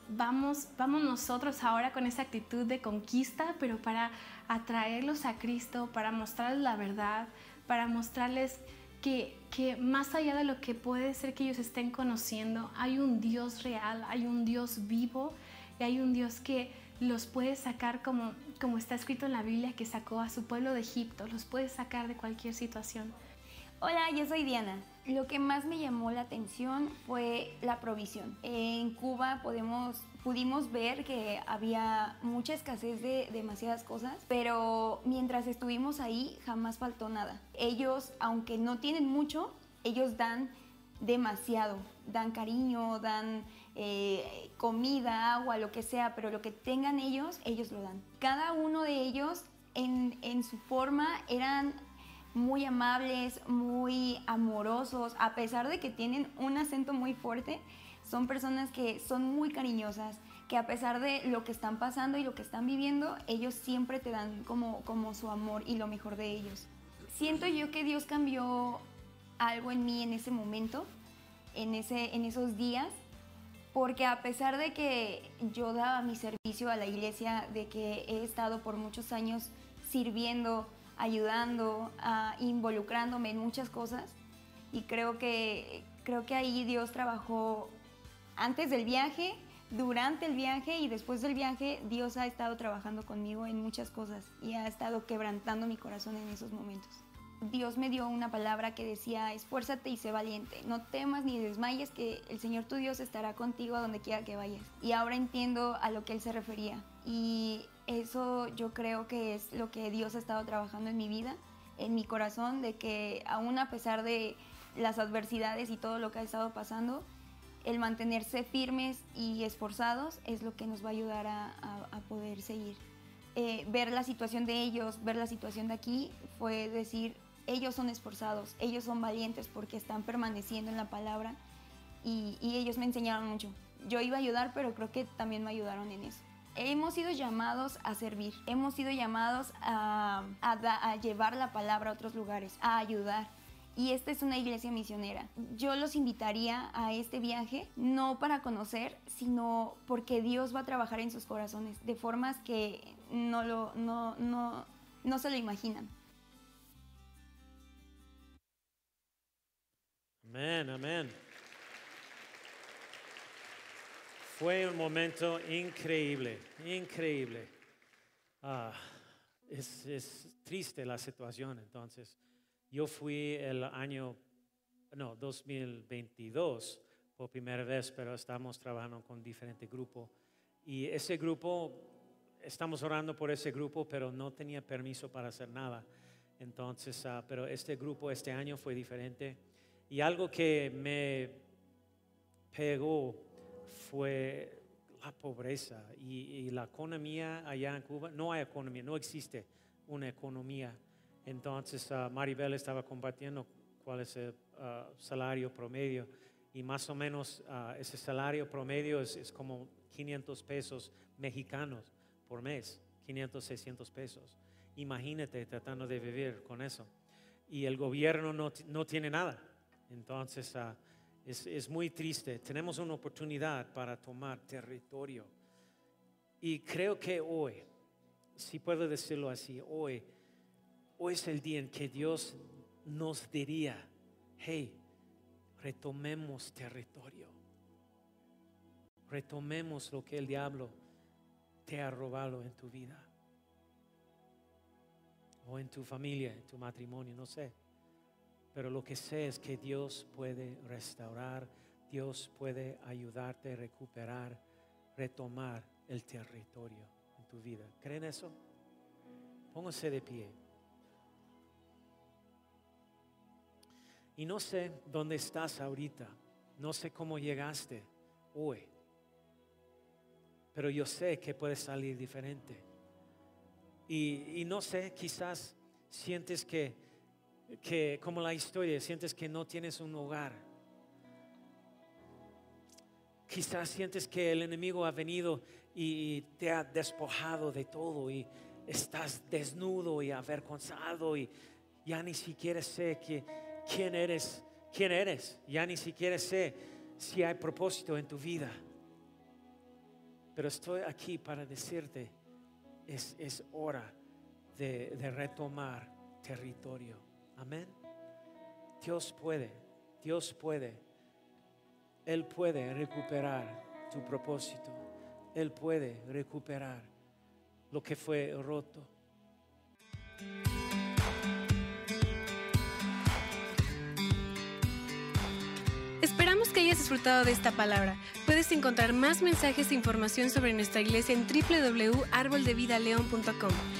vamos, vamos nosotros ahora con esa actitud de conquista, pero para atraerlos a Cristo, para mostrarles la verdad, para mostrarles que, que, más allá de lo que puede ser que ellos estén conociendo, hay un Dios real, hay un Dios vivo y hay un Dios que los puede sacar como, como está escrito en la Biblia, que sacó a su pueblo de Egipto, los puede sacar de cualquier situación. Hola, yo soy Diana. Lo que más me llamó la atención fue la provisión. En Cuba podemos, pudimos ver que había mucha escasez de demasiadas cosas, pero mientras estuvimos ahí jamás faltó nada. Ellos, aunque no tienen mucho, ellos dan demasiado, dan cariño, dan eh, comida, agua, lo que sea, pero lo que tengan ellos, ellos lo dan. Cada uno de ellos en, en su forma eran muy amables, muy amorosos, a pesar de que tienen un acento muy fuerte, son personas que son muy cariñosas, que a pesar de lo que están pasando y lo que están viviendo, ellos siempre te dan como, como su amor y lo mejor de ellos. Siento yo que Dios cambió algo en mí en ese momento, en, ese, en esos días, porque a pesar de que yo daba mi servicio a la iglesia, de que he estado por muchos años sirviendo, ayudando, involucrándome en muchas cosas, y creo que, creo que ahí Dios trabajó antes del viaje, durante el viaje y después del viaje, Dios ha estado trabajando conmigo en muchas cosas y ha estado quebrantando mi corazón en esos momentos. Dios me dio una palabra que decía, esfuérzate y sé valiente, no temas ni desmayes, que el Señor tu Dios estará contigo a donde quiera que vayas. Y ahora entiendo a lo que Él se refería. Y eso yo creo que es lo que Dios ha estado trabajando en mi vida, en mi corazón, de que aún a pesar de las adversidades y todo lo que ha estado pasando, el mantenerse firmes y esforzados es lo que nos va a ayudar a, poder seguir. Eh, ver la situación de ellos, ver la situación de aquí, fue decir, ellos son esforzados, ellos son valientes porque están permaneciendo en la palabra y, ellos me enseñaron mucho. Yo iba a ayudar, pero creo que también me ayudaron en eso. Hemos sido llamados a servir, hemos sido llamados a, a, llevar la palabra a otros lugares, a ayudar. Y esta es una iglesia misionera. Yo los invitaría a este viaje, no para conocer, sino porque Dios va a trabajar en sus corazones de formas que no, lo, no, no, no se lo imaginan. Amén, amén. Fue un momento increíble, increíble. Ah, es, es, triste la situación, entonces. Yo fui el año, no, 2022 por primera vez, pero estamos trabajando con diferente grupo. Y ese grupo, estamos orando por ese grupo, pero no tenía permiso para hacer nada. Entonces, ah, pero este grupo este año fue diferente y algo que me pegó fue la pobreza y, la economía allá en Cuba. No hay economía, no existe una economía. Entonces uh, Maribel estaba compartiendo cuál es el uh, salario promedio y más o menos ah, ese salario promedio es, es como 500 pesos mexicanos por mes, 500, 600 pesos. Imagínate tratando de vivir con eso. Y el gobierno no, no tiene nada. Entonces ah, es, es muy triste. Tenemos una oportunidad para tomar territorio. Y creo que hoy, si puedo decirlo así, hoy, hoy es el día en que Dios nos diría, hey, retomemos territorio. Retomemos lo que el diablo te ha robado en tu vida. O en tu familia, en tu matrimonio, no sé. Pero lo que sé es que Dios puede restaurar, Dios puede ayudarte a recuperar, retomar el territorio en tu vida. ¿Creen eso? Pónganse de pie. Y no sé dónde estás ahorita, no sé cómo llegaste hoy, pero yo sé que puedes salir diferente. Y, y no sé, quizás sientes que, que, como la historia, sientes que no tienes un hogar. Quizás sientes que el enemigo ha venido y te ha despojado de todo y estás desnudo y avergonzado y ya ni siquiera sé quién eres, quién eres. Ya ni siquiera sé si hay propósito en tu vida. Pero estoy aquí para decirte, es, hora de retomar territorio. Amén. Dios puede, Dios puede. Él puede recuperar tu propósito. Él puede recuperar lo que fue roto. Esperamos que hayas disfrutado de esta palabra. Puedes encontrar más mensajes e información sobre nuestra iglesia en www.arboldevidaleon.com.